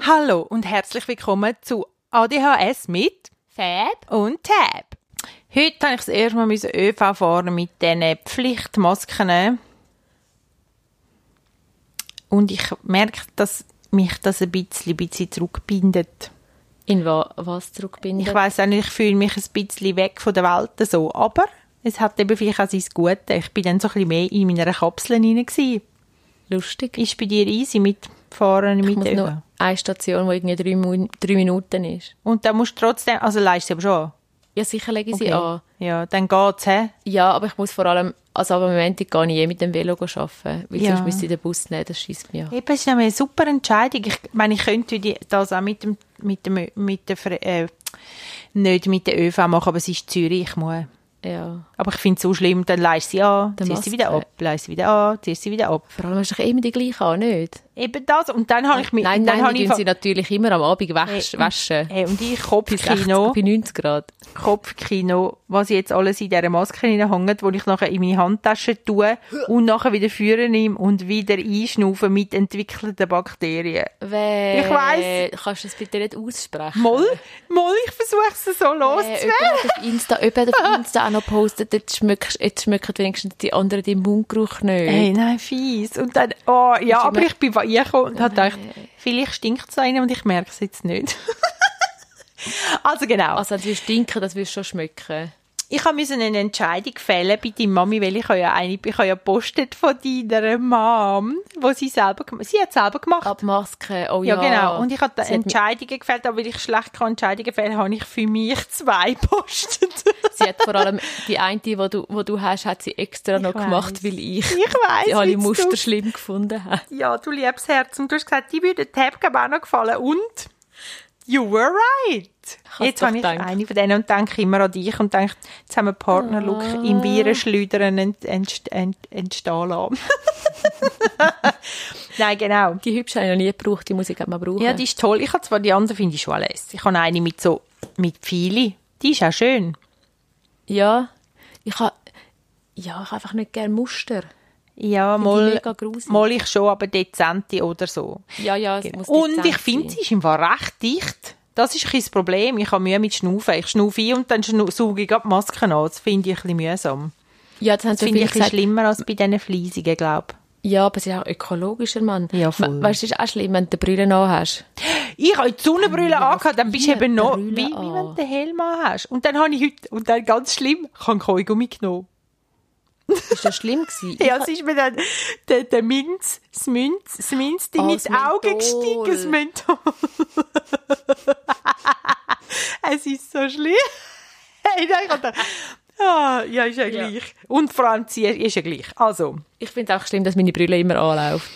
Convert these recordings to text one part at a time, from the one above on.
Hallo und herzlich willkommen zu ADHS mit Fab. und Tab. Heute musste ich das erste Mal ÖV fahren mit diesen Pflichtmasken. Und ich merke, dass mich das ein bisschen, ein bisschen zurückbindet. In wa was zurückbinden? Ich weiß auch nicht, ich fühle mich ein bisschen weg von der Welt so. Aber es hat eben vielleicht auch sein Gute. Ich bin dann so ein bisschen mehr in meiner Kapsel. Gewesen. Lustig. Ist bei dir easy mitfahren Ich mit muss noch eine Station, die irgendwie drei, drei Minuten ist. Und dann musst du trotzdem, also leistest du aber schon. Ja, sicher lege ich sie Okay. an. Ja, dann geht's, hä? Ja, aber ich muss vor allem, also am Moment gehe ich eh mit dem Velo arbeiten, weil Ja. sonst müsste ich den Bus nehmen, das schießt mich an. Eben, es ist eine super Entscheidung. Ich meine, ich könnte das auch mit dem, mit dem, mit der, äh, nicht mit der ÖV machen, aber es ist Zürich, ich muss. Ja. Aber ich finde es so schlimm, dann leist sie an, ziehst sie wieder ab, leist sie wieder an, ziehst sie wieder ab. Vor allem hast du doch immer die gleiche an, nicht? Eben das, und dann habe ich mich, nein, dann nein, die ich sie natürlich immer am Abend wasch, Hey, waschen. Hey, und ich Bis 60, Kopfkino, bei 90 Grad. Kopfkino, was jetzt alles in dieser Maske hängt, wo ich nachher in meine Handtasche tue und nachher wieder führen nehme und wieder einschnaufen mit entwickelten Bakterien. Wer, Ich weiss. Kannst du das bitte nicht aussprechen? Moll, moll, ich versuche es so Äh, loszuwerden. jemand auf Insta, jemand auf Insta auch noch gepostet, jetzt schmecken wenigstens die anderen den Mundgeruch nicht. Hey, nein, fies. Und dann, oh, ja, aber ich bin reingekommen und habe gedacht, vielleicht stinkt es einem und ich merke es jetzt nicht. also genau. Also, das würde stinken, das würde schon schmecken. Ich musste eine Entscheidung fällen bei deiner Mami, weil ich habe ja eine, ich habe ja gepostet von deiner Mom, wo sie selber, sie hat selber gemacht. Abmasken, oh ja, ja. genau. Und ich habe Entscheidungen gefällt, aber weil ich schlecht Entscheidungen fällen, habe ich für mich zwei gepostet. Sie hat vor allem die eine, die du, wo du hast, hat sie extra noch weiss. gemacht, weil ich Ich weiss, die alle Muster du- schlimm gefunden habe. Ja, du liebes Herz. Und du hast gesagt, die würde Tab auch noch gefallen. Und you were right. hab's Jetzt habe ich gedacht. eine von denen und denke immer an dich und denke, jetzt haben wir Partnerlook Ah. im Virenschleudern ent, ent, ent, entstehen lassen. Nein, genau. Die hübsche habe ich noch nie gebraucht, die muss ich mal brauchen. Ja, die ist toll. Ich habe zwar die andere, finde ich schon lässig. Ich habe eine mit so, mit Pfeili. Die ist auch schön. ja, ich habe, ja, ich habe einfach nicht gerne Muster. Ja, ich mal, mal ich schon, aber dezente oder so. Ja, ja, es muss Und ich finde, sie ist im Fall recht dicht. Das ist ein das Problem. Ich habe Mühe mit Schnaufen. Ich schnaufe ein und dann sauge ich die Maske an. Das finde ich ein bisschen mühsam. Ja, das Das finde ich gesagt. schlimmer als bei diesen Fliesigen, glaube Ja, aber es ist auch ökologischer, Mann. Ja, voll. We- Weißt du, es ist auch schlimm, wenn du die Brille noch hast. ich. Ich habe die Sonnenbrille Ja, angehabt, dann bist du eben noch, wie, wie wenn du den Helm an hast. Und dann habe ich heute, und dann ganz schlimm, ich habe Kaugummi genommen. Ist das schlimm gewesen? Ja, es ist mir dann der, der Minz, das Minz, das Minzding Ah, ins das Auge Menthol. gestiegen, das Menthol. es ist so schlimm. hey, nein, ich gedacht, ah, ja, ist ja Ja. gleich. Und vor allem, sie ist ja gleich. Also, Ich finde es auch schlimm, dass meine Brille immer anläuft.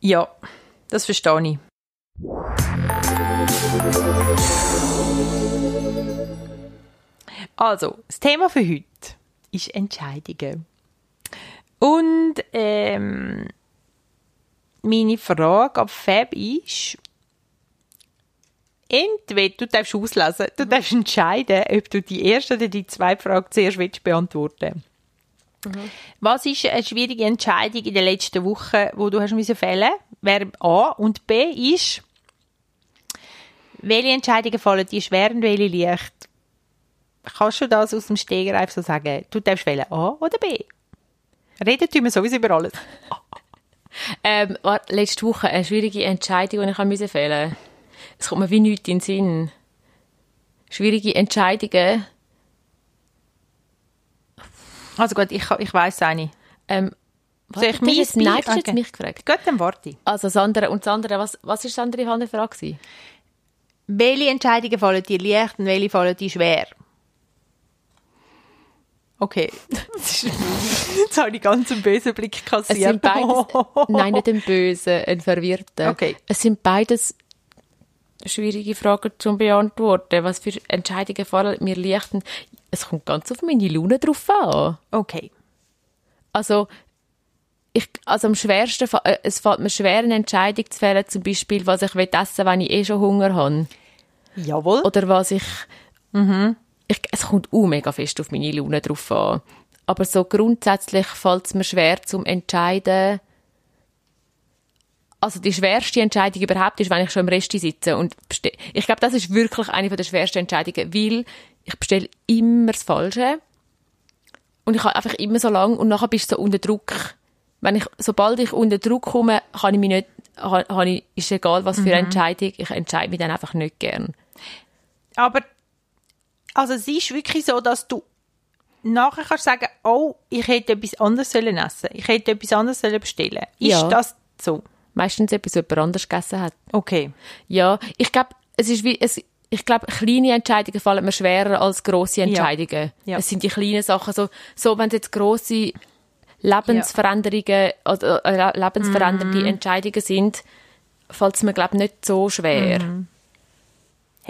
ja, das verstehe ich. Also, das Thema für heute ist Entscheidungen. Und ähm, meine Frage an Fab ist, entweder du darfst auslesen, du darfst entscheiden, ob du die erste oder die zweite Frage zuerst willst beantworten. Was ist eine schwierige Entscheidung in den letzten Wochen, wo du hast müssen fällen? Wer A und B ist, welche Entscheidungen fallen dir schwer und welche leicht? Kannst du das aus dem Stegreif so sagen? Du darfst wählen A oder B. Reden tun wir sowieso über alles. Ähm, war letzte Woche eine schwierige Entscheidung, die ich musste. Es kommt mir wie nichts in den Sinn. Schwierige Entscheidungen. Also gut, ich, ich weiss eine. Ähm, Soll ich hast jetzt, nein, du jetzt mich gefragt. Gut, dann warte ich. Also das andere, und das andere, was, was ist von der Frage? Welche Entscheidungen fallen dir leicht und welche fallen dir schwer? Okay. Jetzt habe ich ganz einen bösen Blick Es kassiert. sind beides, nein, nicht ein Bösen, ein Verwirrten. Okay. Es sind beides schwierige Fragen zu beantworten. Was für Entscheidungen fallen mir leicht? und- Es kommt ganz auf meine Laune drauf an. Okay. Also, ich, also am schwersten, äh, es fällt mir schwer, eine Entscheidung zu fällen, zum Beispiel, was ich will essen wenn ich eh schon Hunger habe. Jawohl. Oder was ich, ich es kommt auch mega fest auf meine Laune drauf an. Aber so grundsätzlich fällt es mir schwer zum Entscheiden. Also die schwerste Entscheidung überhaupt ist, wenn ich schon im Rest sitze und. Ich glaube, das ist wirklich eine der schwersten Entscheidungen, weil ich bestelle immer das Falsche und ich habe einfach immer so lange und nachher bist du so unter Druck. Wenn ich, sobald ich unter Druck komme, kann ich mich nicht, habe ich, ist egal, was für eine Entscheidung, ich entscheide mich dann einfach nicht gern. Aber also es ist wirklich so, dass du nachher kannst sagen, oh, ich hätte etwas anderes sollen essen. Ich hätte etwas anderes sollen bestellen. Ist Ja. das so? Meistens etwas, was jemand anders gegessen hat. Okay. Ja, ich glaube, es ist wie, es, ich glaube, kleine Entscheidungen fallen mir schwerer als grosse Entscheidungen. Ja. Es sind die kleinen Sachen, so, so wenn es jetzt grosse Lebensveränderungen oder äh, lebensverändernde Entscheidungen sind, fällt es mir, glaube ich, nicht so schwer.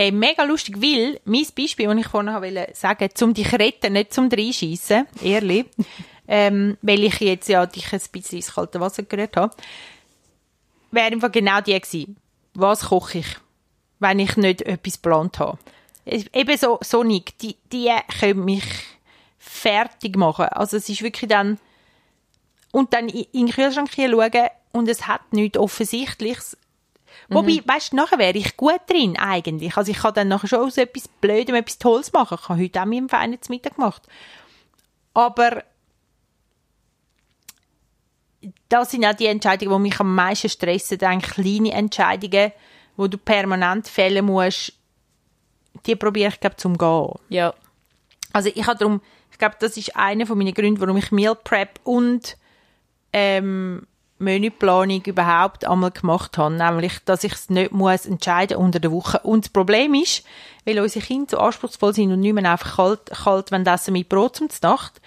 Hey, mega lustig, weil mein Beispiel, das ich vorhin wollte sagen, zum dich retten, nicht zum reinschiessen, ehrlich, ähm, weil ich jetzt ja dich ein bisschen ins kalte Wasser gerührt habe, wäre einfach genau die gewesen. Was koche ich, wenn ich nicht etwas geplant habe? Eben so, so nicht. Die, die können mich fertig machen. Also es ist wirklich dann, und dann in den Kühlschrank schauen und es hat nichts Offensichtliches. Wobei, weißt du, nachher wäre ich gut drin, eigentlich. Also ich kann dann nachher schon aus etwas Blödem etwas Tolles machen. Ich habe heute auch meinem Verein zu Mittag gemacht. Aber das sind auch die Entscheidungen, die mich am meisten stressen. Dann kleine Entscheidungen, wo du permanent fällen musst, die probiere ich, glaube zum Gehen. Ja. Also ich habe darum, ich glaube, das ist einer von meinen Gründen, warum ich Meal Prep und ähm, Menüplanung überhaupt einmal gemacht habe, nämlich, dass ich es nicht muss entscheiden unter der Woche. Und das Problem ist, weil unsere Kinder so anspruchsvoll sind und nicht mehr einfach kalt, kalt wenn essen mit Brot zum Nacht,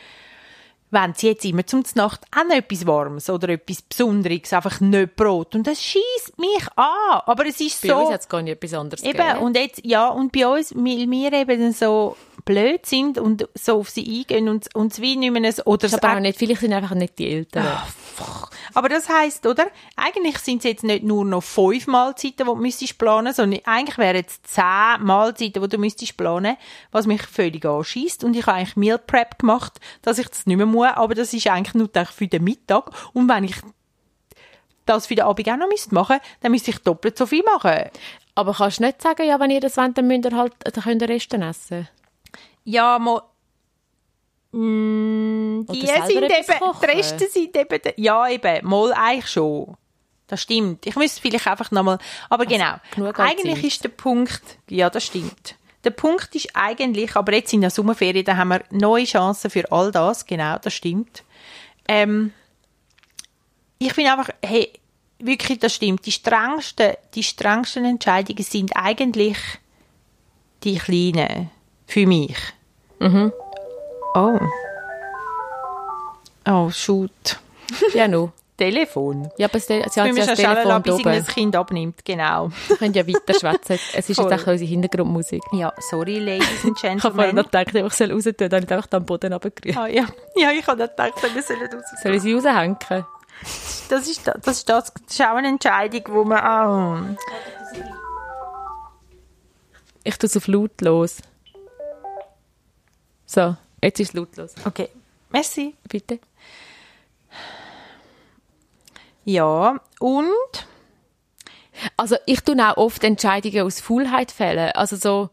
wenn sie jetzt immer zum Nacht auch noch etwas Warmes oder etwas Besonderes, einfach nicht Brot. Und das schießt mich an. Aber es ist Bei so... uns hat es gar nicht etwas anderes Eben, gegeben. und jetzt, ja, und bei uns, weil wir eben so blöd sind und so auf sie eingehen und, und es wie nicht mehr, ein- oder ist aber auch- nicht, vielleicht sind einfach nicht die Eltern. Aber das heisst, oder? Eigentlich sind es jetzt nicht nur noch fünf Mahlzeiten, die du müsstest planen, sondern eigentlich wären es zehn Mahlzeiten, die du müsstest planen, was mich völlig anschießt. Und ich habe eigentlich Meal Prep gemacht, dass ich das nicht mehr muss, aber das ist eigentlich nur für den Mittag. Und wenn ich das für den Abend auch noch müsste machen, dann müsste ich doppelt so viel machen. Aber kannst du nicht sagen, ja, wenn ihr das wollt, dann müsst ihr halt, dann könnt ihr Resten essen. Ja, mo Mm, die sind eben, kochen. die Reste sind eben, ja eben, mal eigentlich schon. Das stimmt. Ich müsste vielleicht einfach nochmal, aber genau. genug an Eigentlich Zeit. ist der Punkt, ja, das stimmt. Der Punkt ist eigentlich, aber jetzt in der Sommerferien, da haben wir neue Chancen für all das, genau, das stimmt. Ähm, ich finde einfach, hey, wirklich, das stimmt. Die strengsten, die strengsten Entscheidungen sind eigentlich die kleinen. Für mich. Oh. Oh, shoot. Ja, no. Telefon. Ja, aber sie, hat ja das Telefon bis irgendein Kind abnimmt. Genau. Wir können ja weiter schwätzen. Es ist Voll. jetzt auch unsere Hintergrundmusik. Ja, sorry, Ladies and Ich habe vorhin Gentlemen. noch gedacht, ich soll raus tun, dann habe ich einfach am Boden runtergerührt. Ah, ja. ja, ich habe gedacht, wir sollen raus. Soll ich sie raushängen? Das ist, das, ist, das, das ist auch eine Entscheidung, wo man auch... Ich tue es auf lautlos. So, jetzt ist es lautlos. Okay. Merci. Bitte. Ja, und... Also ich tue auch oft Entscheidungen aus Faulheit fällen. Also so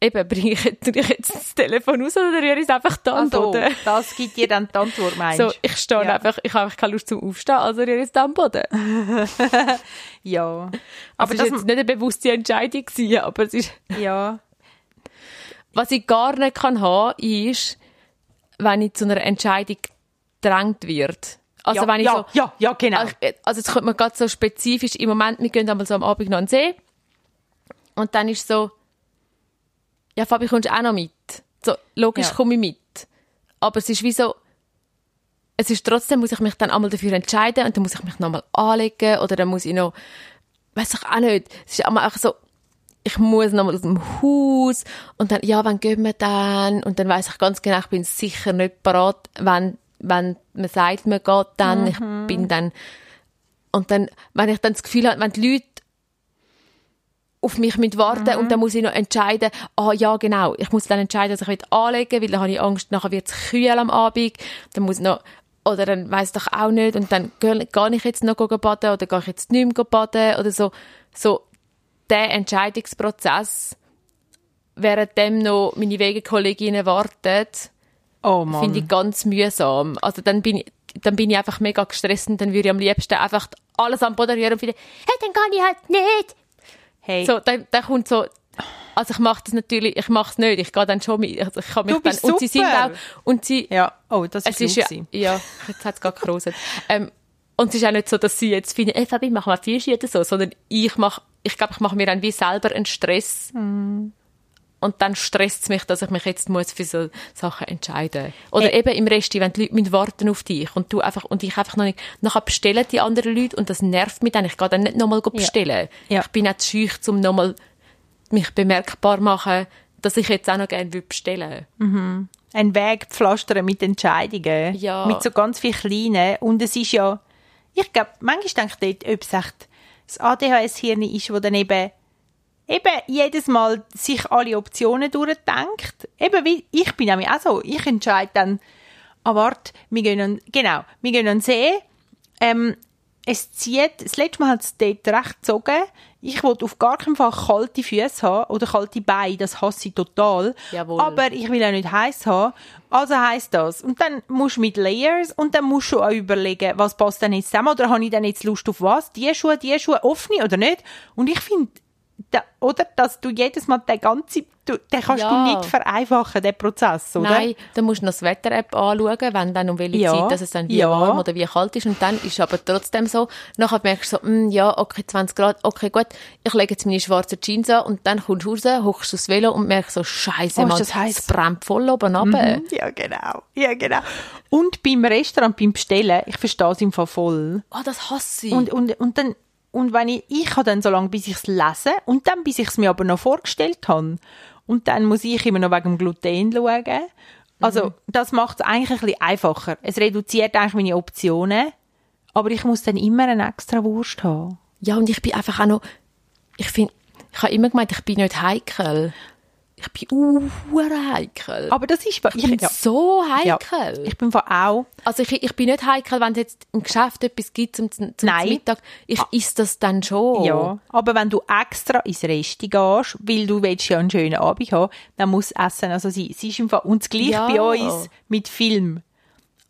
eben, bringe ich, jetzt- das Telefon raus oder rühre ich es einfach da am Also, Boden? das gibt dir dann die Antwort, meinst So, du? ich stehe Ja. einfach, ich habe einfach keine Lust zum Aufstehen, also rühre ich es da am Boden. Ja. Aber es das... war jetzt nicht eine bewusste Entscheidung, gewesen, aber es ist, Ja. Was ich gar nicht kann haben, ist, wenn ich zu einer Entscheidung gedrängt wird. Also ja, wenn ich ja, so, ja, ja, genau. Also, also jetzt kommt man gerade so spezifisch, im Moment, wir gehen einmal so am Abend noch an den See und dann ist so, ja Fabi, kommst du auch noch mit? So, logisch Ja. komme ich mit. Aber es ist wie so, es ist trotzdem, muss ich mich dann einmal dafür entscheiden und dann muss ich mich nochmal anlegen oder dann muss ich noch, weiß ich auch nicht, es ist einmal auch so, ich muss nochmal aus dem Haus. Und dann, ja, wann gehen wir dann? Und dann weiß ich ganz genau, ich bin sicher nicht parat, wenn, wenn man sagt, man geht dann, ich bin dann, und dann, wenn ich dann das Gefühl habe, wenn die Leute auf mich mit warten und dann muss ich noch entscheiden, ah ja genau, ich muss dann entscheiden, dass ich will anlegen, weil dann habe ich Angst, nachher wird es kühl am Abend, dann muss ich noch oder dann weiß doch auch nicht und dann gehe ich jetzt noch baden oder gehe ich jetzt nicht mehr baden oder so. So der Entscheidungsprozess währenddem noch meine Wegekolleginnen warten Oh finde ich ganz mühsam. Also dann bin ich dann bin ich einfach mega gestresst und dann würde ich am liebsten einfach alles am Boden rühren und finde, hey, dann kann ich halt nicht. hey, So, dann, dann kommt so, also ich mache das natürlich, ich mache es nicht, ich gehe dann schon mit, also ich kann mich dann, bist und sie sind super. auch, und sie, ja, oh, das es ist ist ja, ja, jetzt hat es gerade geruset. ähm, und es ist auch nicht so, dass sie jetzt finden, ey, Fabi, mach mal vier oder so, sondern ich mache, ich glaube, ich mache mir dann wie selber einen Stress. Mhm. Und dann stresst es mich, dass ich mich jetzt muss für so Sachen entscheiden Oder Hey. eben im Rest, wenn die Leute müssen warten auf dich und du einfach, und ich einfach noch nicht, nachher bestellen die anderen Leute und das nervt mich dann. Ich gehe dann nicht nochmal bestellen. Ja. Ich bin nicht schüch, um nochmal mich bemerkbar machen, dass ich jetzt auch noch gerne bestellen will. Ein Weg pflastern mit Entscheidungen. Ja. Mit so ganz viel Kleinen. Und es ist ja, ich glaube, manchmal denke ich dort, ob es echt das ADHS-Hirn ist, wo dann eben, eben jedes Mal sich alle Optionen durchdenkt. Eben wie, ich bin nämlich auch so, ich entscheide dann, ah warte, wir gehen an, genau, wir gehen an See, ähm, es zieht, das letzte Mal hat es dort recht gezogen. Ich wollte auf gar keinen Fall kalte Füße haben oder kalte Beine, das hasse ich total. Jawohl. Aber ich will auch nicht heiß haben. Also heisst das. Und dann musst du mit Layers und dann musst du auch überlegen, was passt denn jetzt zusammen oder habe ich dann jetzt Lust auf was? Die Schuhe, die Schuhe, offene oder nicht? Und ich finde, da, oder, dass du jedes Mal den ganzen, du, den kannst Ja. du nicht vereinfachen, den Prozess, oder? Nein, dann musst du noch das Wetter-App anschauen, wenn dann um welche Ja. Zeit, dass es dann wie Ja. warm oder wie kalt ist. Und dann ist es aber trotzdem so, nachher merkst du so, mm, ja, okay, 20 Grad, okay, gut, ich lege jetzt meine schwarzen Jeans an und dann kommst du raus, hochst aufs Velo und merkst so, scheiße, Oh, Mann, das heiß? es brennt voll oben runter. Mhm. Ja, genau. Ja, genau. Und beim Restaurant, beim Bestellen, ich verstehe es im Fall voll. Ah, das hasse ich. Und, und, und dann, und wenn ich, ich habe dann so lange, bis ich es lese und dann, bis ich es mir aber noch vorgestellt habe. Und dann muss ich immer noch wegen dem Gluten schauen. Also, das macht es eigentlich ein bisschen einfacher. Es reduziert eigentlich meine Optionen. Aber ich muss dann immer eine extra Wurst haben. ja, und ich bin einfach auch noch, ich finde, ich habe immer gemeint, ich bin nicht heikel. Ich bin uh, heikel. Aber das ist, ich bin ja, so ja, heikel. ich bin von auch, Also ich, ich bin nicht heikel, wenn es jetzt im Geschäft etwas gibt zum, zum Nein. Mittag. Ich isse das dann schon. Ja, aber wenn du extra ins Resti gehst, weil du willst ja einen schönen Abend haben, dann muss Essen also sein. Es ist im Fall, und das gleiche Ja. bei uns mit Film.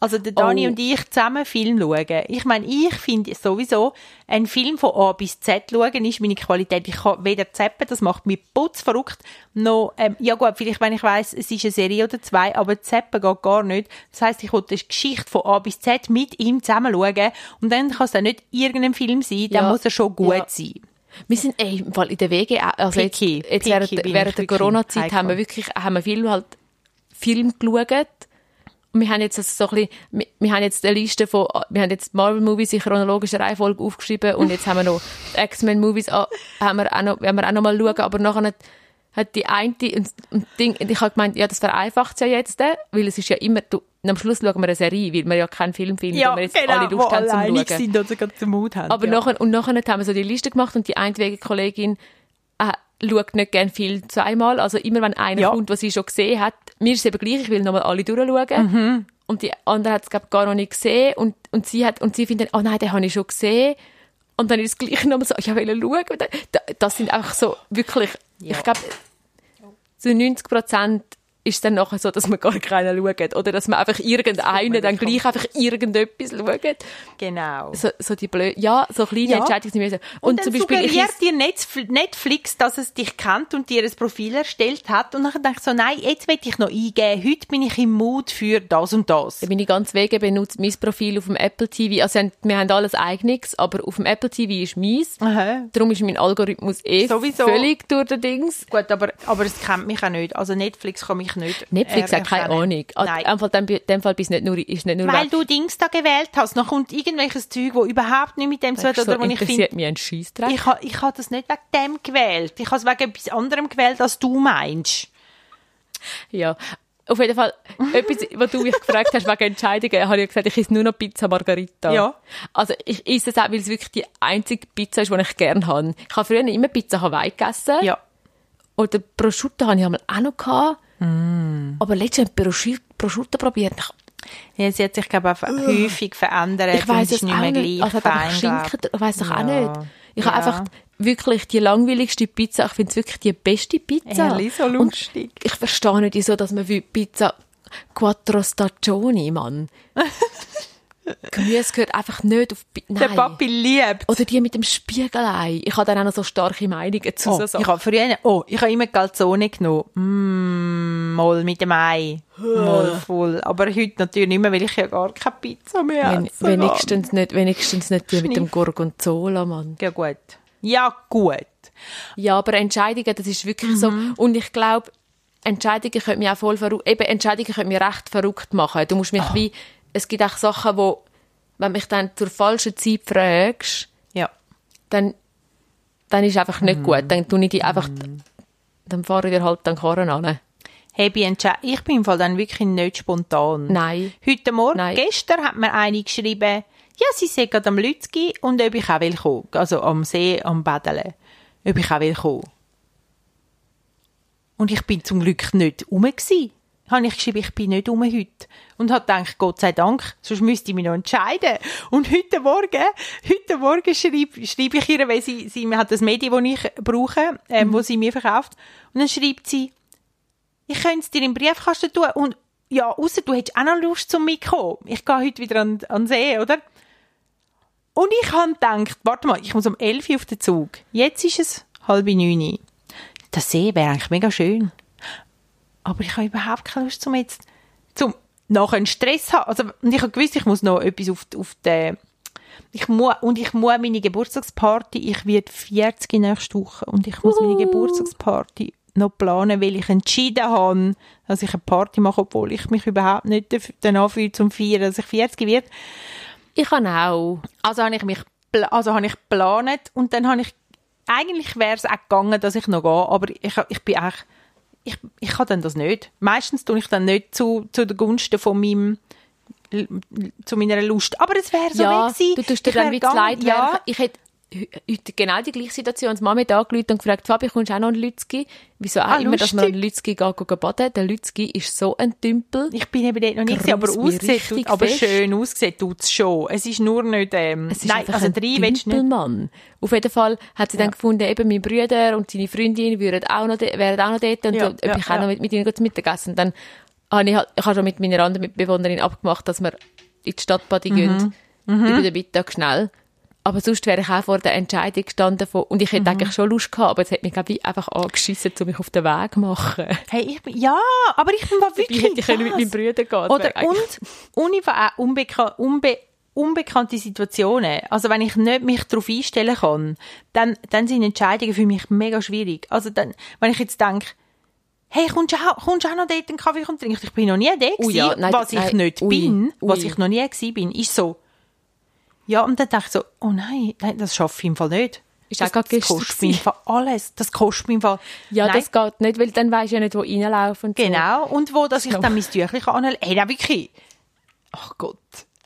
Also der Dani Oh. und ich zusammen Film schauen. Ich meine, ich finde sowieso, ein Film von A bis Z schauen ist meine Qualität. Ich kann weder zappen, das macht mich putzverrückt, noch, ähm, ja gut, vielleicht wenn ich weiss, es ist eine Serie oder zwei, aber zappen geht gar nicht. Das heisst, ich will die Geschichte von A bis Z mit ihm zusammen schauen und dann kann es dann nicht irgendein Film sein, dann Ja. muss er schon gut Ja. sein. Wir sind ey, im Fall in der Wege, auch- also Picky. jetzt, jetzt Picky während, während der Corona-Zeit haben wir wirklich, haben wir viel halt Film geschaut. Wir haben jetzt also so ein bisschen, wir, wir haben jetzt eine Liste von, wir haben jetzt Marvel-Movies in chronologischer Reihenfolge aufgeschrieben und jetzt haben wir noch X-Men-Movies, an- haben wir auch noch, werden wir auch noch mal schauen, aber nachher hat, hat die eine, und, und Ding, ich habe gemeint, ja, das vereinfacht es ja jetzt, äh, weil es ist ja immer, du, am Schluss schauen wir eine Serie, weil wir ja keinen Film finden, wo wir jetzt alle Lust haben zum Schauen. sind oder gerade den Mut haben. Aber ja. nachher, und nachher haben wir so die Liste gemacht und die einwege Kollegin schaut nicht gern viel zweimal. Also immer wenn einer Ja. kommt, was sie schon gesehen hat, mir ist es eben gleich, ich will nochmal alle durchschauen. Mhm. Und die andere hat es glaub, gar noch nicht gesehen und, und sie hat, und sie findet, oh nein, den habe ich schon gesehen. Und dann ist es gleich nochmal so, ich will schauen. Das sind einfach so, wirklich, Ja. ich glaube, zu 90 Prozent ist es dann nachher so, dass man gar keinen schaut. Oder dass man einfach irgendeinen dann gleich einfach irgendetwas schaut. Genau. So, so die blöd, ja, so kleine Ja. Entscheidungen. Und, Und, zum Beispiel, suggeriert dir Netf- Netflix, dass es dich kennt und dir ein Profil erstellt hat. Und dann denke ich so, nein, jetzt will ich noch eingeben. Heute bin ich im Mut für das und das. ich ganz wege benutzt mein Profil auf dem Apple TV. Also wir haben alles eigenes, aber auf dem Apple TV ist meins. Aha. Darum ist mein Algorithmus eh Sowieso. völlig durch den Dings. Gut, aber, aber es kennt mich auch nicht. Also Netflix kann mich nicht Netflix äh, hat keine. Ahnung. Also, Nein. in dem Fall, dem, Fall bist nicht nur, ist nicht nur Weil du Dings da gewählt hast. Dann kommt irgendwelches Zeug, wo überhaupt nicht mit dem zu tun hat, so oder wo ich finde, interessiert mich ein Scheissdreck. ich habe ich ha das nicht wegen dem gewählt. Ich habe es wegen etwas anderem gewählt, als du meinst. Ja. auf jeden Fall, etwas, was du mich gefragt hast wegen Entscheidungen, habe ich gesagt, ich esse nur noch Pizza Margarita. Ja. Also ich esse es auch, weil es wirklich die einzige Pizza ist, die ich gerne habe. Ich habe früher immer Pizza Hawaii gegessen. Ja. Oder Prosciutto habe ich einmal auch noch gehabt. Mm. Aber letztens habe Prosciutto probiert. Ja, sie hat sich, glaube ich, auch häufig verändert. ich und es nicht auch mehr gleich Also fein, Schinken, ich weiss auch Ja. nicht. Ich habe Ja. einfach wirklich die langweiligste Pizza. Ich finde es wirklich die beste Pizza. Ehrlich, so Und lustig. ich verstehe nicht, wieso, dass man wie Pizza Quattro Stagioni, Mann. Gemüse gehört einfach nicht auf Pizza. Der Papi liebt. Oder die mit dem Spiegelei. Ich habe dann auch noch so starke Meinungen zu Oh, so ich habe früher, oh, ich habe immer Calzone genommen. Mm, mal mit dem Ei. Mal voll. Aber heute natürlich nicht mehr, weil ich ja gar keine Pizza mehr esse. wenigstens nicht, wenigstens nicht die mit dem Schniff. Gorgonzola, Mann. Ja, gut. Ja, gut. Ja, aber Entscheidungen, das ist wirklich so. Mhm. Und ich glaube, Entscheidungen können mich auch voll verrückt, eben Entscheidungen können mich recht verrückt machen. Du musst mich Ah. wie, es gibt auch Sachen, wo, wenn mich dann zur falschen Zeit fragst, Ja. dann, dann ist einfach nicht Mhm. gut. Dann tue ich die einfach, dann fahre ich dir halt den Karren an. Hey, ich bin im Fall dann wirklich nicht spontan. Nein. Heute Morgen, Nein. gestern hat mir eine geschrieben, ja, sie sei gerade am Lützki und ob ich auch will kommen. Also am See, am Bädeln. Ob ich auch will kommen. Und ich bin zum Glück nicht rum gsi. Habe ich geschrieben, ich bin nicht rum heute. Und habe gedacht, Gott sei Dank, sonst müsste ich mich noch entscheiden. Und heute Morgen, heute Morgen schreibe, schreibe ich ihr, weil sie, sie hat das Medium, das ich brauche, ähm, wo sie mir verkauft. Und dann schreibt sie, ich könnte es dir im Briefkasten tun und ja, außer du hättest auch noch Lust zum mitkommen. Ich gehe heute wieder an, an den See, oder? Und ich habe gedacht, warte mal, ich muss um 11 Uhr auf den Zug. Jetzt ist es halb neun. Der See wäre eigentlich mega schön. Aber ich habe überhaupt keine Lust, zum jetzt, zum nachher einen Stress haben. Also, und ich habe gewusst, ich muss noch etwas auf, auf den, ich muss, und ich muss meine Geburtstagsparty, ich werde 40 nächste Woche und ich muss meine Geburtstagsparty noch planen, weil ich entschieden habe, dass ich eine Party mache, obwohl ich mich überhaupt nicht danach fühle zum Feiern, dass ich 40 werde. Ich kann auch. Also habe ich mich, also habe ich geplant und dann habe ich, eigentlich wäre es auch gegangen, dass ich noch gehe, aber ich, ich bin echt, ich, ich kann dann das nicht. Meistens tue ich dann nicht zu, zu den Gunsten von meinem, zu meiner Lust. Aber es wäre so ja, gewesen. du tust dir dann gegangen, leid Ja. Ich hätte heute genau die gleiche Situation. Die Mama hat angerufen und gefragt, Fabi, kommst du auch noch an Lützki? Wieso auch Ah, immer, dass man an lustig. Lützki geht, gehen baden. Der Lützki ist so ein Tümpel. ich bin eben dort noch nicht, gewesen, aber tut- aber fest. schön aussieht tut es schon. Es ist nur nicht, ähm, Es ist nein, einfach also ein drei willst du nicht. Auf jeden Fall hat sie dann gefunden, eben mein Bruder und seine Freundin würden auch noch, wären auch noch dort und Ja, ob ja, ich auch noch mit, mit ihnen zu Mittag essen. Und dann habe ich, halt, ich habe schon mit meiner anderen Mitbewohnerin abgemacht, dass wir in die Stadtbody Mhm. gehen, über den Mittag schnell. Aber sonst wäre ich auch vor der Entscheidung gestanden von, und ich hätte Mhm. eigentlich schon Lust gehabt, aber es hat mich, glaube ich, einfach angeschissen, um mich auf den Weg zu machen. Hey, ich bin, ja, aber ich bin mal Ich wirklich hätte können mit krass. meinem Bruder gehen. Oder und unifall auch unbeka unbe unbekannte Situationen. Also wenn ich nicht mich darauf einstellen kann, dann, dann sind Entscheidungen für mich mega schwierig. Also dann, wenn ich jetzt denke, hey, kommst du auch, kommst du auch noch dort einen Kaffee trinken? Ich bin noch nie dort Oh ja, nein, was ich nein, nicht ui, bin, was ui. ich noch nie gewesen bin, ist so. Ja, und dann dachte ich so, oh nein, nein das schaffe ich im Fall nicht. Ist das, das kostet mich im Fall alles. Das kostet mich im Fall. Ja, nein, das geht nicht, weil dann weisst du ja nicht, wo reinlaufen und so. Genau, und wo, dass ich dann mein Tüchlein kann anlegen Hey, nein, wirklich. Ach Gott.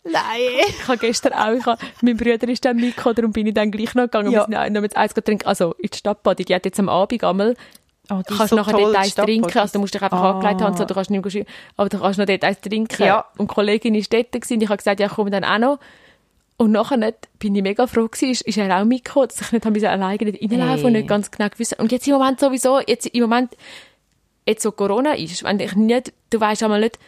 Nein. Ich habe gestern auch, ich habe, mein Bruder ist dann mitgekommen, darum bin ich dann gleich noch gegangen. Ja. Wir sind noch eins trinken, also in die Stadtbody. Die hat jetzt am Abend einmal, Oh, die ist kannst so nachher dort eins trinken, also du musst dich einfach Ah. angelegt haben, so, du kannst nicht mehr aber du kannst noch dort eins trinken. Ja. Und die Kollegin ist dort gewesen, ich habe gesagt, ja, komm dann auch noch. Und nachher nicht, bin ich mega froh gewesen, ist, ist er auch mitgekommen, dass ich nicht habe alleine nicht reinlaufen Hey. und nicht ganz genau gewusst. Und jetzt im Moment sowieso, jetzt im Moment, jetzt so Corona ist, wenn ich nicht, du weißt einmal nicht,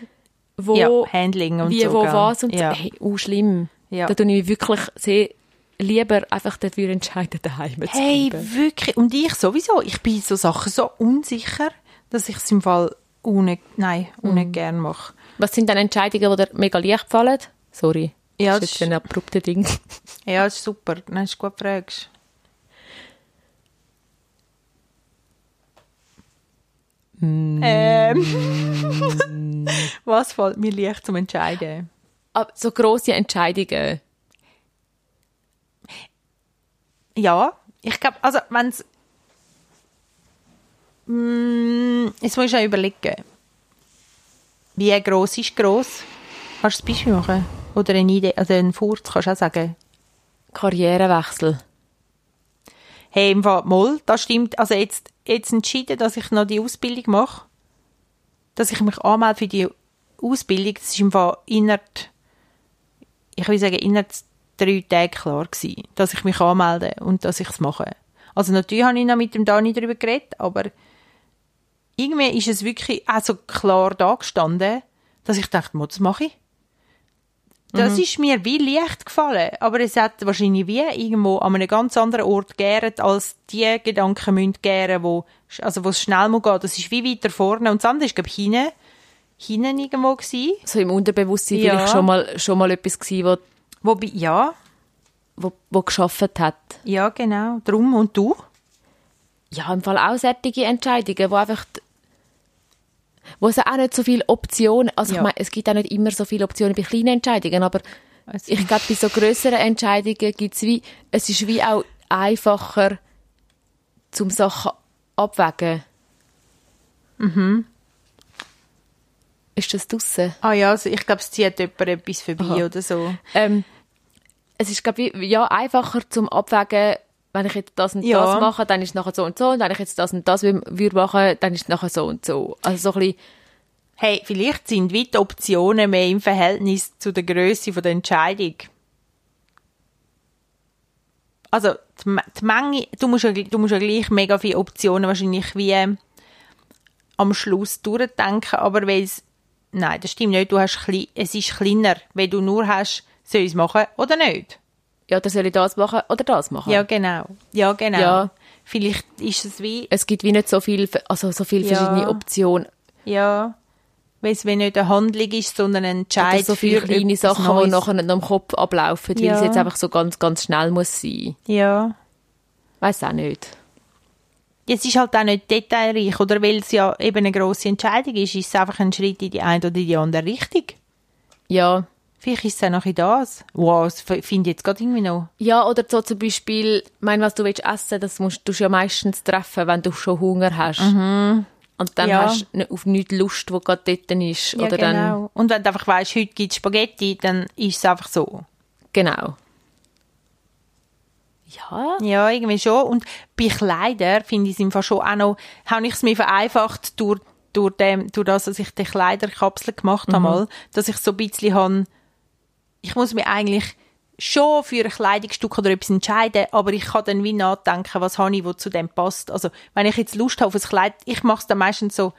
wo, Ja, Handling und wie, so. wo, gell? was und ja. so. Hey, uh, schlimm. Ja. Da tue ich mich wirklich sehr lieber einfach dafür entscheiden, daheim zu Hey, bleiben. wirklich. Und ich sowieso. Ich bin in so Sachen so unsicher, dass ich es im Fall ohne, nein, ohne Mhm. gern mache. Was sind dann Entscheidungen, die dir mega leicht fallen? Sorry. Ja, das das ist jetzt ein abruptes Ding. Ja, das ist super. Nein, ist gut fragst. Ähm. Was fällt mir leicht zum Entscheiden? Aber so grosse Entscheidungen. Ja, ich glaube, also wenn es... Mm, Jetzt muss ich auch überlegen. Wie gross ist gross? Kannst du ein Beispiel machen? Oder eine Idee, also einen Furz kannst du auch sagen. Karrierewechsel. Hey, im Fall, Moll, das stimmt. Also jetzt, jetzt entschieden, dass ich noch die Ausbildung mache. Dass ich mich anmelde für die Ausbildung. Das ist im Fall innerhalb, ich will sagen, innerhalb drei Tage klar gewesen, dass ich mich anmelde und dass ich es mache. Also natürlich habe ich noch mit dem Dani darüber geredet, aber irgendwie ist es wirklich auch so klar da gestanden, dass ich dachte, "Mo, das mache ich. Das ist mir wie leicht gefallen, aber es hat wahrscheinlich wie irgendwo an einem ganz anderen Ort gäret, als die Gedanken müssen gären, wo, also wo es schnell muss gehen. Das ist wie weiter vorne und das andere ist, glaube ich, hinten, hinten irgendwo gewesen. So im Unterbewusstsein Ja. vielleicht schon mal, schon mal etwas gewesen, wo, Wobei, ja, wo, wo geschafft hat. ja, genau, drum und du? Ja, im Fall auch solche Entscheidungen, wo einfach, wo es auch nicht so viele Optionen, also Ja. ich meine, es gibt auch nicht immer so viele Optionen bei kleinen Entscheidungen, aber Also- ich glaube, bei so grösseren Entscheidungen gibt es wie, es ist wie auch einfacher, zum Sachen abwägen. Mhm. Ist das draussen? Ah ja, also ich glaube, es zieht jemand etwas vorbei Aha. oder so. Ähm, es ist, glaube ich, ja, einfacher zum Abwägen, wenn ich jetzt das und Ja. das mache, dann ist es nachher so und so. Und wenn ich jetzt das und das wür- würde machen, dann ist es nachher so und so. Also so ein bisschen, Hey, vielleicht sind wie die Optionen mehr im Verhältnis zu der Größe der Entscheidung. Also die, die Menge, du musst, ja, du musst ja gleich mega viele Optionen wahrscheinlich wie ähm, am Schluss durchdenken, aber weil es, nein, das stimmt nicht, du hast es ist kleiner, weil du nur hast, soll ich es machen oder nicht. Ja, oder soll ich das machen oder das machen? Ja, genau. Ja, genau. Ja. Vielleicht ist es wie, Es gibt wie nicht so viel, also so viele Ja. verschiedene Optionen. ja, weil es wie nicht eine Handlung ist, sondern ein Entscheid Oder so viele kleine Sachen, die nachher nicht am Kopf ablaufen, weil Ja. es jetzt einfach so ganz, ganz schnell muss sein. Ja. Weiß auch nicht. Es ist halt auch nicht detailreich, oder weil es ja eben eine grosse Entscheidung ist, ist es einfach ein Schritt in die eine oder die andere Richtung. Ja. Vielleicht ist es auch noch in das. Wow, das finde ich jetzt gerade irgendwie noch. Ja, oder so zum Beispiel, ich meine, was du willst essen, das musst du ja meistens treffen, wenn du schon Hunger hast. Und dann Ja. hast du nicht- auf nichts Lust, wo gerade dort ist. oder dann, genau. Und wenn du einfach weißt, heute gibt es Spaghetti, dann ist es einfach so. genau. Ja. Ja, irgendwie schon. Und bei Kleidern finde ich es Fall schon auch noch, habe ich es mir vereinfacht durch, durch, dem, durch das, dass ich die Kleiderkapsel gemacht habe, mal, dass ich so ein bisschen habe, ich muss mir eigentlich schon für ein Kleidungsstück oder etwas entscheiden, aber ich kann dann wie nachdenken, was habe ich, was zu dem passt. Also, wenn ich jetzt Lust habe auf ein Kleid, ich mache es dann meistens so,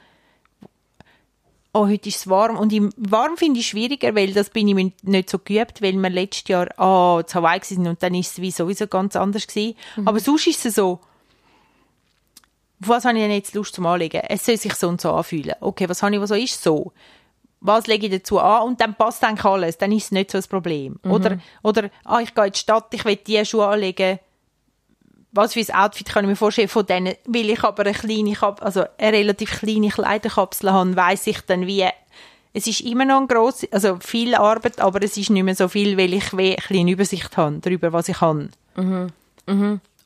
oh, heute ist es warm. Und im warm finde ich schwieriger, weil das bin ich mir nicht so geübt, weil wir letztes Jahr ah, zu Hawaii waren und dann ist es wie sowieso ganz anders gewesen. Aber sonst ist es so, was habe ich denn jetzt Lust zum Anlegen? Es soll sich so und so anfühlen. Okay, was habe ich, was so ist? So. Was lege ich dazu an? Und dann passt eigentlich alles. Dann ist es nicht so ein Problem. Oder, oder, ah, ich gehe in die Stadt, ich will diese Schuhe anlegen. Was für ein Outfit kann ich mir vorstellen von denen? Weil ich aber eine kleine, also eine relativ kleine Kleiderkapsel habe, weiss ich dann wie, es ist immer noch ein gross, also viel Arbeit, aber es ist nicht mehr so viel, weil ich eine Übersicht habe darüber, was ich habe.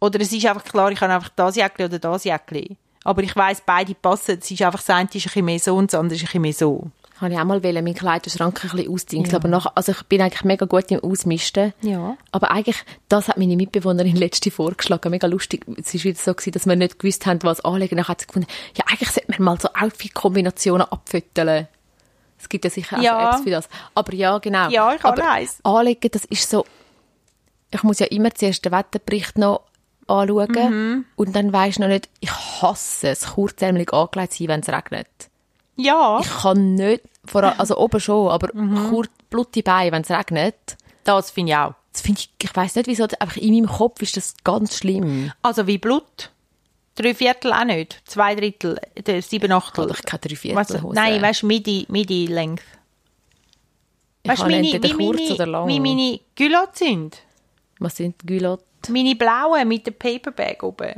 Oder es ist einfach klar, ich habe einfach das Jäckli oder das Jäckli. Aber ich weiss, beide passen. Es ist einfach, das eine ist ein bisschen mehr so und das andere ist ein bisschen mehr so. Habe ich auch mal wollen, meinen Kleiderschrank ein bisschen ausdingseln. Aber nachher, also ich bin eigentlich mega gut im Ausmisten. Ja. Aber eigentlich, das hat meine Mitbewohnerin letzte vorgeschlagen. Mega lustig. Es war wieder so, gewesen, dass wir nicht gewusst haben, was anlegen. Dann hat sie gefunden, ja, eigentlich sollte man mal so Outfit-Kombinationen abfütteln. Es gibt ja sicher auch Ja. Apps für das. Aber ja, genau. Ja, ich Aber eins. Anlegen, das ist so, ich muss ja immer zuerst den Wetterbericht noch anschauen. Mhm. Und dann weisst du noch nicht, ich hasse es, kurzärmelig angelegt sein, wenn es regnet. Ja. Ich kann nicht, vor allem, also oben schon, aber Mhm. kurz blutige Beine, wenn es regnet. Das finde ich auch. Das finde ich, ich weiss nicht wieso, einfach in meinem Kopf ist das ganz schlimm. Also wie Blut. Drei Viertel auch nicht. Zwei Drittel, der sieben Achtel. Ich keine drei Weißt du, Viertelhose. nein, weißt du, Midi, Midi Length. Weißt du, meine, wie, kurz oder meine, lang. wie meine Culottes sind? Was sind Gülotte? Meine blauen mit dem Paperback oben.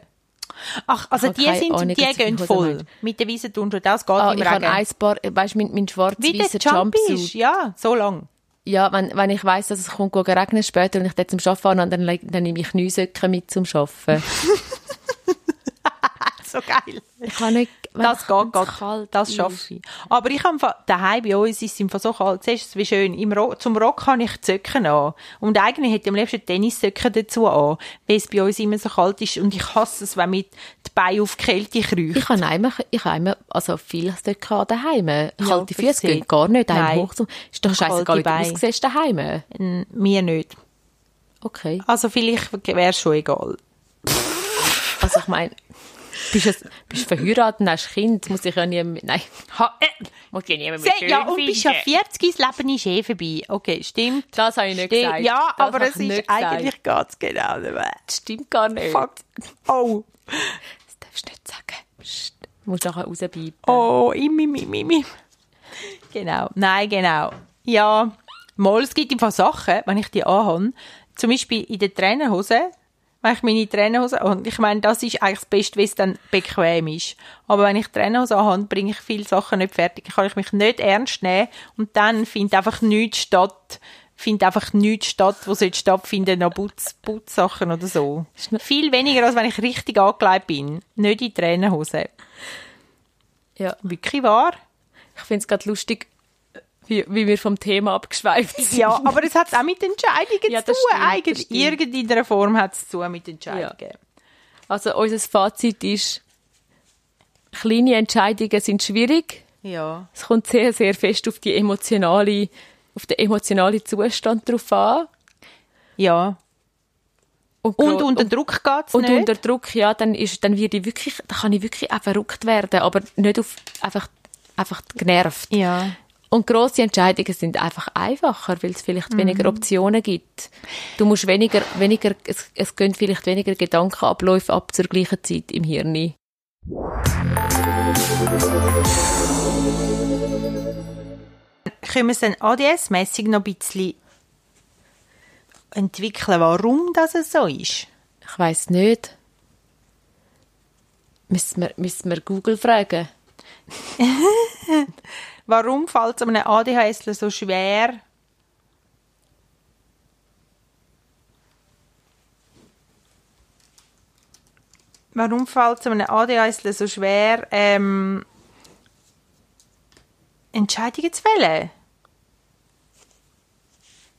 Ach, also habe die sind, die gehen voll. Mit der weißen Turnschuhe, das geht Ah, im ich habe Regen. ein paar, weißt du, mein, mein schwarz-weißer Jumpsuit. ja, so lang. Ja, wenn, wenn ich weiss, dass es kommt gehen regnen später und ich dort zum Arbeiten fahre, dann, leg- dann nehme ich Kniesöcken mit zum Arbeiten. So geil. ich kann nicht, Das geht, geht. kalt Das schaffe ich. Aber ich habe daheim bei uns ist es einfach so kalt. Siehst du, wie schön. Im Rock, zum Rock habe ich Socken an. Und eigentlich hätte ich am liebsten Tennissocken dazu an, weil es bei uns immer so kalt ist. Und ich hasse es, wenn mit die Beine auf die Kälte kriechen. Ich habe einmal, ich habe einmal, also vieles dort gehabt daheim. Kalte aber Füße gehen gar nicht. Nein. Hoch zum, ist doch scheißegal, wie du aussiehst daheim. Mir nicht. Okay. Also vielleicht wäre es schon egal. Also ich meine, bist du bist verheiratet hast Kind, muss ich ja nie, nein, Ha, äh, muss ich nie mehr Se- ja, und bist ja 40, das Leben ist eh vorbei. Okay, stimmt. Das habe ich nicht Stimmt. gesagt. Ja, Das aber es ist nicht eigentlich ganz genau Weg. Das stimmt gar nicht. Fuck. Oh. Das darfst du nicht sagen. Psst. Musst nachher rausbleiben. Oh, imi, mi, mi, mi. Genau. Nein, genau. Ja, mal, es gibt einfach Sachen, wenn ich die anhabe, zum Beispiel in der Trainerhose, wenn ich meine Trainerhose, und ich meine, das ist eigentlich das Beste, wenn es dann bequem ist. Aber wenn ich Trainerhose anhabe, bringe ich viele Sachen nicht fertig. Kann ich mich nicht ernst nehmen und dann findet einfach nichts statt, findet einfach nichts statt, wo sollte stattfinden, noch Putz, Putzsachen oder so. Viel weniger, als wenn ich richtig angelegt bin. Nicht in Trainerhose. Ja. Wirklich wahr? Ich finde es gerade lustig, wie, wie wir vom Thema abgeschweift sind. Ja, aber es hat auch mit Entscheidungen Ja, zu tun. stimmt, Eigentlich. Irgendeiner Form hat es zu tun mit Entscheidungen. Also unser Fazit ist, kleine Entscheidungen sind schwierig. Ja. Es kommt sehr, sehr fest auf die emotionale, auf den emotionalen Zustand drauf an. Ja. Und, Und unter Druck geht es und nicht. unter Druck, ja, dann ist, dann werde ich wirklich, dann kann ich wirklich auch verrückt werden, aber nicht auf, einfach, einfach genervt. ja. Und grosse Entscheidungen sind einfach einfacher, weil es vielleicht Mhm. weniger Optionen gibt. Du musst weniger, weniger, es, es gehen vielleicht weniger Gedankenabläufe ab zur gleichen Zeit im Hirn. Können wir es dann ADS-mässig noch ein bisschen entwickeln, warum das so ist? Ich weiß nicht. Müssen wir, müssen wir Google fragen? Warum fällt es einem ADHSler so schwer, Warum fällt es einem ADHSler so schwer, ähm, Entscheidungen zu fällen?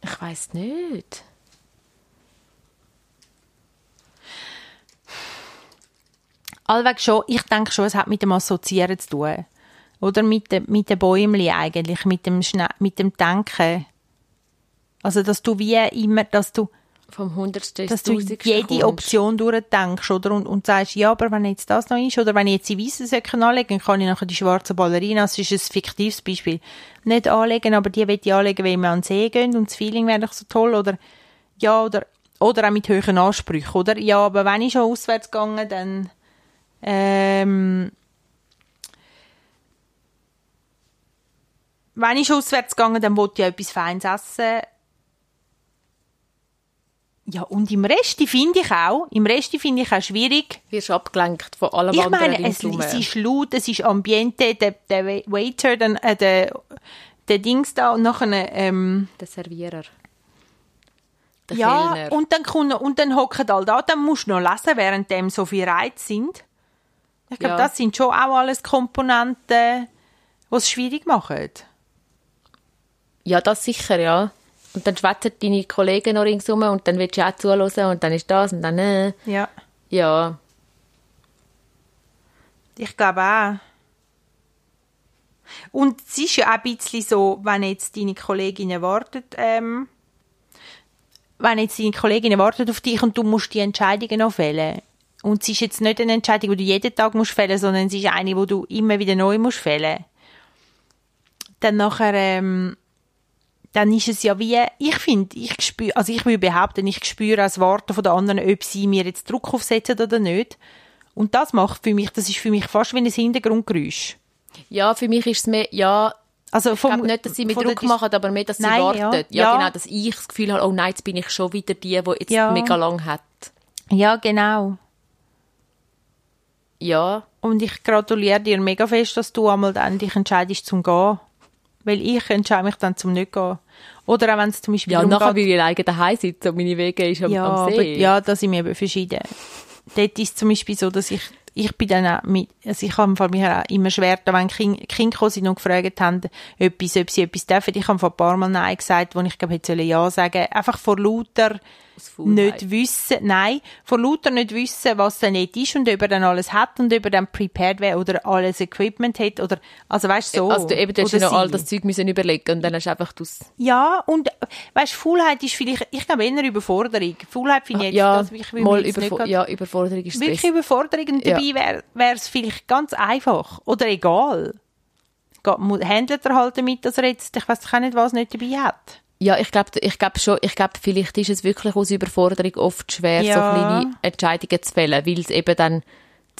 Ich weiß nicht. Allweg schon, ich denke schon, es hat mit dem Assoziieren zu tun. Oder mit dem, mit dem Bäumli eigentlich, mit dem, Schne mit dem Denken. Also, dass du wie immer, dass du, Vom Hundertste ins dass du jede kommst. Option durchdenkst, oder? Und, und sagst, ja, aber wenn jetzt das noch ist, oder wenn ich jetzt die weißen Söcken anlege, dann kann ich nachher die schwarzen Ballerinas, das ist ein fiktives Beispiel, nicht anlegen, aber die will ich anlegen, wenn wir an den See gehen und das Feeling wäre doch so toll, oder, ja, oder, oder auch mit hohen Ansprüchen, oder? Ja, aber wenn ich schon auswärts gegangen, dann, ähm, wenn ich auswärts gegangen, dann wollte ich etwas Feines essen. Ja, und im Rest finde ich auch, im Rest finde ich auch schwierig. wirst abgelenkt von allem Ich anderen meine, es, es ist laut, es ist Ambiente, der, der Waiter, dann, äh, der, der Dings da und nachher, ähm, Der Servierer. Der ja, Kellner. und dann, kommt und dann hocken all da, dann musst du noch lesen, während dem so viele Reize sind. Ich glaube, Ja. das sind schon auch alles Komponenten, die es schwierig machen. Ja, das sicher, ja. Und dann schwätzen deine Kollegen noch ringsum und dann willst du auch zuhören und dann ist das und dann äh. Ja, Ja, ich glaube auch. Und es ist ja auch ein bisschen so, wenn jetzt deine Kolleginnen warten, ähm, wenn jetzt deine Kolleginnen warten auf dich und du musst die Entscheidungen noch fällen. Und es ist jetzt nicht eine Entscheidung, die du jeden Tag musst fällen, sondern es ist eine, die du immer wieder neu musst fällen. Dann nachher, ähm, dann ist es ja wie, ich finde, ich spüre, also ich würde behaupten, ich spüre das Warten von den anderen, ob sie mir jetzt Druck aufsetzen oder nicht. Und das macht für mich, das ist für mich fast wie ein Hintergrundgeräusch. ja für mich ist es mehr, ja, Also ich glaube nicht, dass sie mir Druck machen, aber mehr, dass sie Nein, warten. ja. Ja, Ja. genau, dass ich das Gefühl habe, oh nein, jetzt bin ich schon wieder die, die jetzt Ja. mega lang hat. Ja, genau. Ja, Und ich gratuliere dir mega fest, dass du einmal dann dich entscheidest zum Gehen. Weil ich entscheide mich dann zum nicht gehen. Oder auch wenn es zum Beispiel ja nachher will ich alleine daheim sitzen und meine Wege ist am, ja, am aber, See. ja, da sind wir eben verschieden. Dort ist es zum Beispiel so, dass ich, ich bin dann auch mit, also ich habe von mir auch immer schwer, wenn Kinder kind gekommen sind und gefragt haben, etwas, ob sie etwas dürfen. Ich habe vor ein paar Mal Nein gesagt, wo ich glaube, hätte Ja sagen Einfach vor lauter nicht wissen, nein, vor lauter nicht wissen, was dann nicht ist und ob er dann alles hat und ob er dann prepared wäre oder alles Equipment hat oder, also weißt du, so. Also du eben, du hast noch all das Zeug müssen überlegen und dann hast du einfach das... Ja, und weißt du, Faulheit ist vielleicht, ich glaube eher Überforderung. Faulheit finde ich jetzt, ja, das ich will mal mir jetzt überfo nicht ja, Überforderung ist wirklich Beste. Überforderung und Ja. dabei wäre es vielleicht ganz einfach oder egal. Handelt er halt damit, dass er jetzt, ich weiß auch nicht, was nicht dabei hat. Ja, ich glaube ich glaub schon, ich glaube, vielleicht ist es wirklich aus Überforderung oft schwer, Ja. so kleine Entscheidungen zu fällen, weil es eben dann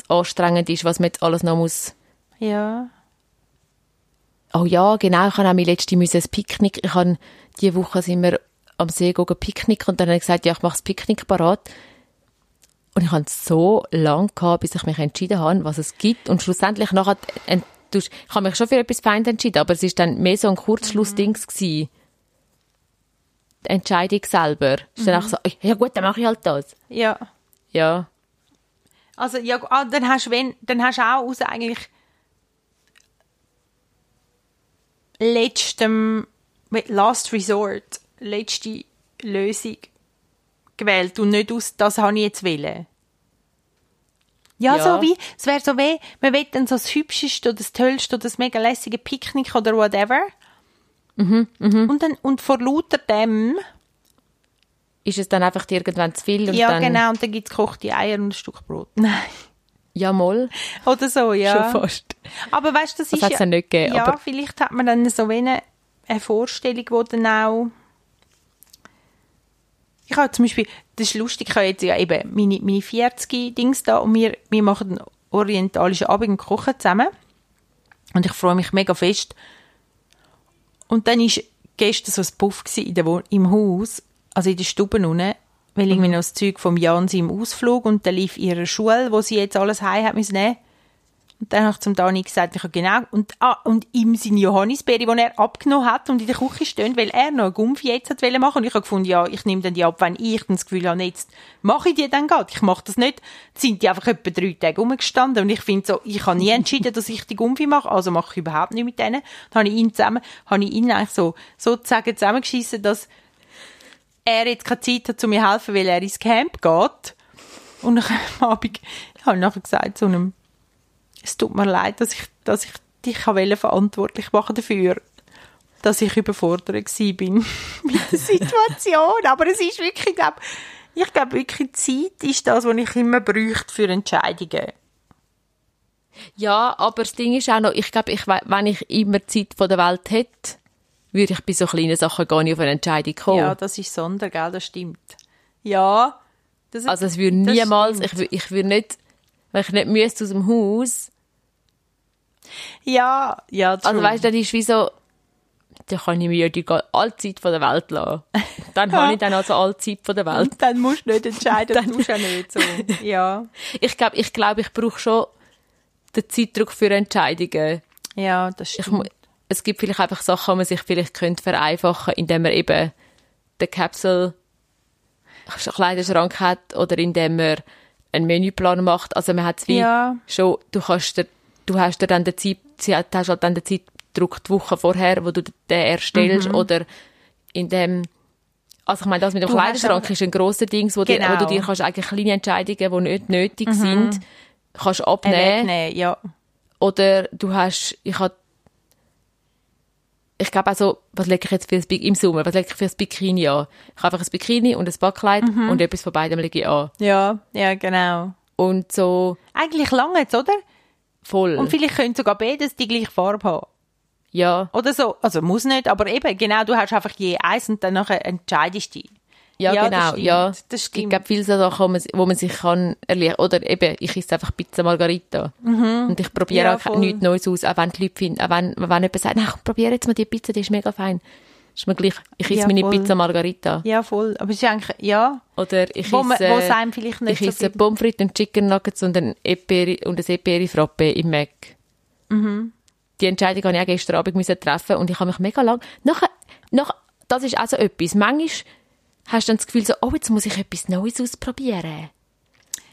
anstrengend ist, was man jetzt alles noch muss. Ja. Oh ja, genau, ich habe auch mein letztes ein Picknick, ich habe, diese Woche sind wir am See gegangen Picknick und dann habe ich gesagt, ja, ich mache das Picknick parat. Und ich habe es so lange gehabt, bis ich mich entschieden habe, was es gibt. Und schlussendlich nachher, ich habe mich schon für etwas Feind entschieden, aber es ist dann mehr so ein Kurzschlussdings gewesen. Entscheidung selber. Ist dann auch so, ja gut, dann mache ich halt das. Ja. Ja. Also, ja, ah, dann hast du, wenn, dann hast du auch aus eigentlich letztem, Last Resort, letzte Lösung gewählt und nicht aus, das habe ich jetzt wollen. Ja, Ja. so wie, es wäre so wie, man will dann so das Hübscheste oder das Tollste oder das mega lässige Picknick oder whatever. Mhm, Und dann, und vor lauter dem, Ist es dann einfach irgendwann zu viel und ja dann, genau, und dann gibt es gekochte Eier und ein Stück Brot. Nein. ja mal, Oder so, ja. schon fast. Aber weißt du, das Das ist hat's ja nicht gegeben, Ja, aber- vielleicht hat man dann so eine, eine Vorstellung, die dann auch... Ich habe zum Beispiel, das ist lustig, ich habe jetzt ja eben meine, meine 40-Dings da und wir, wir machen einen orientalischen Abend und kochen zusammen. Und ich freue mich mega fest. Und dann war gestern so ein Puff in der Wohn im Haus, also in der Stube unten, weil irgendwie noch das Zeug vom Jan im Ausflug und dann lief ihre Schule, wo sie jetzt alles heim hat müssen nehmen. Und dann habe ich zum Dani gesagt, ich habe genau, und, ah, und ihm seine Johannisbeere, die er abgenommen hat und in der Küche stehen, weil er noch einen Gumpfi jetzt hat wollen machen. Und ich habe gefunden, ja, ich nehme dann die ab, wenn ich das Gefühl habe, jetzt mache ich die dann gerade. Ich mache das nicht. Jetzt sind die einfach etwa drei Tage rumgestanden und ich finde so, ich habe nie entschieden, dass ich die Gumpfi mache, also mache ich überhaupt nicht mit denen. Dann habe ich ihn zusammen, habe ich ihn eigentlich so, sozusagen zusammengeschissen, dass er jetzt keine Zeit hat, zu mir helfen, weil er ins Camp geht. Und am Abend habe ich nachher gesagt zu einem, es tut mir leid, dass ich, dass ich dich verantwortlich machen dafür, dass ich überfordert bin mit der Situation. Aber es ist wirklich, ich glaube, ich glaube wirklich, Zeit ist das, was ich immer bräuchte für Entscheidungen. Ja, aber das Ding ist auch noch, ich glaube, ich, we- wenn ich immer Zeit von der Welt hätte, würde ich bei so kleinen Sachen gar nicht auf eine Entscheidung kommen. Ja, das ist Sonder, gell? Das stimmt. Ja. Das, also es würde niemals, stimmt. ich, ich würde nicht, wenn ich nicht müsste aus dem Haus, Ja, ja, true. also weißt du, das ist wie so, dann kann ich mir die alle Zeit von der Welt lassen. Dann habe ich dann also alle Zeit von der Welt. Und dann musst du nicht entscheiden, das tust du auch nicht so. Ja. Ich glaube, ich, glaub, ich brauche schon den Zeitdruck für Entscheidungen. Ja, das Ich, stimmt. mu- es gibt vielleicht einfach Sachen, die man sich vielleicht könnte vereinfachen könnte, indem man eben den Capsule Kleiderschrank hat oder indem man einen Menüplan macht. Also man hat es wie Ja. schon, du kannst dir, du hast dir dann den Zeit, hat- hast halt dann den Zeitdruck die Woche vorher, wo du den erstellst oder indem also ich meine, das mit dem Mhm. Du Kleiderschrank ist ein grosser Ding, wo, dir, wo Genau. du dir kannst eigentlich kleine Entscheidungen, die nicht nötig sind, kannst abnehmen. Wegnehmen, ja. Oder du hast, ich habe, ich glaube also, was lege ich jetzt für das, Bi- im Sommer, was lege ich für das Bikini an? Ich habe einfach ein Bikini und ein Backkleid und etwas von beidem lege ich an. Ja, ja, genau. Und so Eigentlich lange jetzt, oder? voll. Und vielleicht können sogar beides die gleiche Farbe haben. ja, Oder so. Also muss nicht, aber eben, genau, du hast einfach je eins und dann nachher entscheidest du dich. Ja, Ja, das genau, stimmt, ja. das Es stimmt. gibt viele so Sachen, wo man, sich kann erleichtern Oder eben, ich esse einfach Pizza Margarita. Und ich probiere Mhm. Ja, auch voll. nichts Neues aus, auch wenn die Leute finden, auch wenn, wenn jemand sagt, na, probiere jetzt mal die Pizza, die ist mega fein. Ist mir gleich, ich esse Ja, meine. Pizza Margarita. Ja, voll. Aber es ist eigentlich, ja, Oder ich Wo esse, wo es einem vielleicht nicht ich so esse viel- Pommes frites und Chicken Nuggets und ein Eperi und ein Eperi Frappe im Mac. Mhm. Die Entscheidung habe ich auch gestern Abend müssen treffen und ich habe mich mega lang, nachher, nach, das ist auch so etwas. Manchmal hast du dann das Gefühl so, oh, jetzt muss ich etwas Neues ausprobieren.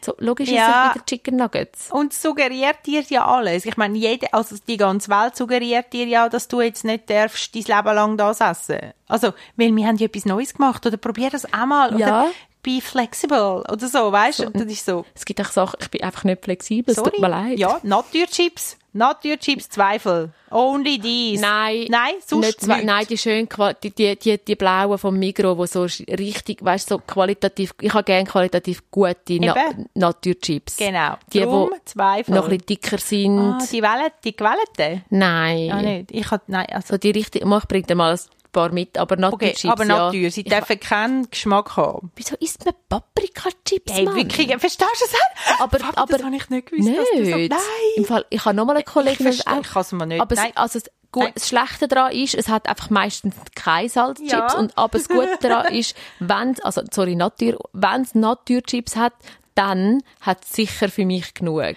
So, logisch Ja. ist es wieder Chicken Nuggets. Und es suggeriert dir ja alles. Ich meine, jede, also die ganze Welt suggeriert dir ja, dass du jetzt nicht darfst, dein Leben lang das essen. Also, weil wir haben ja etwas Neues gemacht oder probier das auch mal. Ja. Oder be flexible oder so, weißt du? Das ist so, Es gibt auch Sachen, ich bin einfach nicht flexibel, es sorry. tut mir leid. Ja, Naturchips. Naturchips, Zweifel. Only these. Nein, Nein, sonst nicht nein, die schön, qua- die, die, die, die blauen vom Migro, wo so richtig, weißt so qualitativ, ich habe gerne qualitativ gute Na. Naturchips. Genau. Die, Drum die Zweifel. noch ein bisschen dicker sind. ah, die Wellen, die gewellten? nein. Ah, nicht. Ich hab, nein, also, So die richtig, ich bringe dir mal ein paar mit, aber okay, Naturchips, aber ja. Natur, sie Ich- dürfen keinen Geschmack haben. Wieso isst man Paprika-Chips, Hey, Mann? wirklich, verstehst du das? Aber, Fabi, aber, das habe ich nicht gewusst, dass du so... nicht. Nein! Im Fall, ich habe nochmal einen Kollegen, Ich verstehe- ich kann es mir nicht. Aber Nein. es, also das, gut, das Schlechte daran ist, es hat einfach meistens keine Salzchips. Ja. Und, aber das Gute daran ist, wenn also, sorry, Natur, wenn es Naturchips hat, dann hat es sicher für mich genug.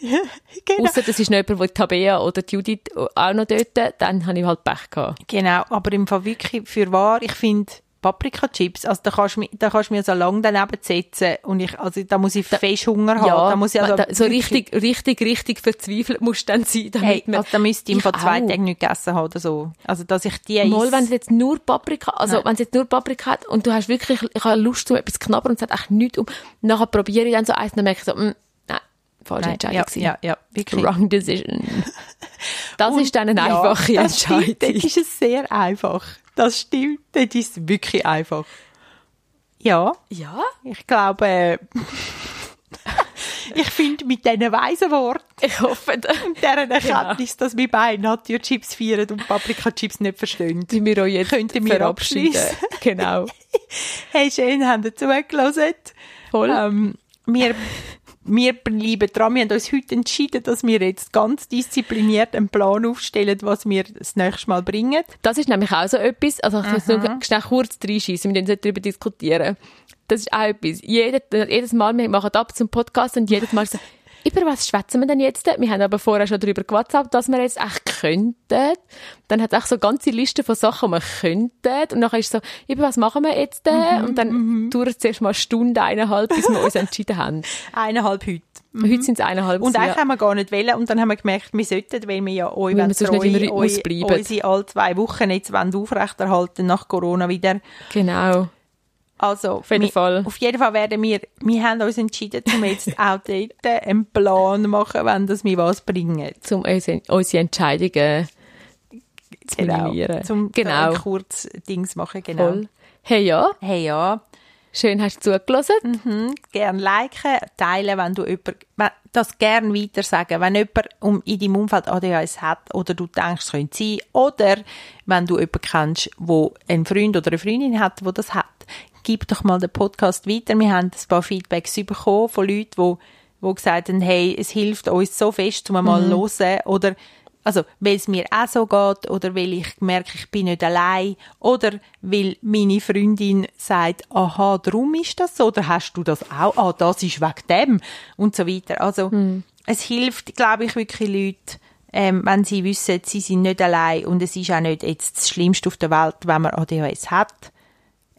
Genau. Ausser das ist noch jemand, wo die Tabea oder Judith auch noch dort, dann habe ich halt Pech gehabt. Genau, aber im Fall wirklich für wahr, ich finde Paprika-Chips, also da kannst du mir, da kannst mir so lange daneben setzen und ich, also da muss ich fest Hunger haben. da muss ich also da, so richtig, richtig, richtig verzweifelt musst du dann sein, damit Hey, man... also da müsste ich Fall zwei auch. Tage nicht gegessen haben oder so. Also, dass ich die Mal, wenn es jetzt nur Paprika, also wenn es jetzt nur Paprika hat und du hast wirklich, ich habe Lust, um etwas knabbern und es hat echt nichts um, nachher probiere ich dann so eins und dann merke ich so, mm, nein, falsche Nein, Entscheidung ja, ja, ja, wirklich. Wrong decision. Das Und- ist dann eine ja, einfache das stimmt, Entscheidung. Dort ist es sehr einfach. Das stimmt, das ist wirklich einfach. Ja, Ja? ich glaube, äh, ich finde mit diesen weisen Worten Ich hoffe, und deren Erkenntnis, dass wir beide Naturchips feiern und Paprika-Chips nicht verstehen. sind wir auch jetzt Könnten wir verabschieden. Genau. Hey, schön, haben ihr zugelassen. Voll. Ähm, wir, wir bleiben dran. Wir haben uns heute entschieden, dass wir jetzt ganz diszipliniert einen Plan aufstellen, was wir das nächste Mal bringen. Das ist nämlich auch so etwas, also ich muss nur schnell kurz reinschießen, wir müssen darüber diskutieren. Das ist auch etwas. Jede, jedes Mal, wir machen ab zum Podcast und jedes Mal so, über was schwätzen wir denn jetzt? Wir haben aber vorher schon darüber gewhatsappt, dass wir jetzt echt könnten. Dann hat es auch so eine ganze Liste von Sachen, die wir könnten. Und dann ist so, über was machen wir jetzt? denn? und dann dauert es erst mal eine Stunde, eineinhalb, bis wir uns entschieden haben. Eineinhalb heute. Heute sind es eineinhalb. Und eigentlich ja. haben wir gar nicht wollen. Und dann haben wir gemerkt, wir sollten, weil wir ja euch Weil wir nicht im Rhythmus euch- bleiben. unsere alle zwei Wochen jetzt aufrechterhalten nach Corona wieder. Genau. Also, auf jeden wir, Fall. Auf jeden Fall werden wir, wir haben uns entschieden, um jetzt auch dort einen Plan zu machen, wenn das mir was bringen. Um unsere, unsere Entscheidungen zu minimieren. Zum genau. genau. kurz Dings machen, genau. Voll. Hey, ja. Hey, ja. Schön hast du zugelassen. Mhm. Gern liken, teilen, wenn du jemand, das gern weiter sagen, wenn jemand um, in deinem Umfeld ADHS hat oder du denkst, es könnte sein, oder wenn du jemanden kennst, wo einen Freund oder eine Freundin hat, wo das hat, gib doch mal den Podcast weiter. Wir haben ein paar Feedbacks bekommen von Leuten, wo, wo gesagt haben, hey, es hilft uns so fest, um mal zu hören, oder also, weil es mir auch so geht, oder weil ich merke, ich bin nicht allein, oder weil meine Freundin sagt, aha, darum ist das so, oder hast du das auch? Ah, das ist wegen dem, und so weiter. Also, es hilft, glaube ich, wirklich Leute, ähm, wenn sie wissen, sie sind nicht allein, und es ist auch nicht jetzt das Schlimmste auf der Welt, wenn man ADHS hat.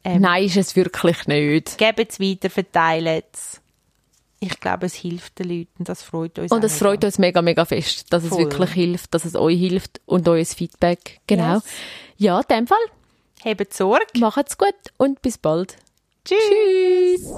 Ähm, Nein, ist es wirklich nicht. Gebt es weiter, verteilt es. Ich glaube, es hilft den Leuten, das freut uns Und es freut uns mega, mega fest, dass Voll. es wirklich hilft, dass es euch hilft und euer Feedback. Genau. Yes. Ja, in dem Fall, Habt Sorge. macht's gut und bis bald. Tschüss. Tschüss.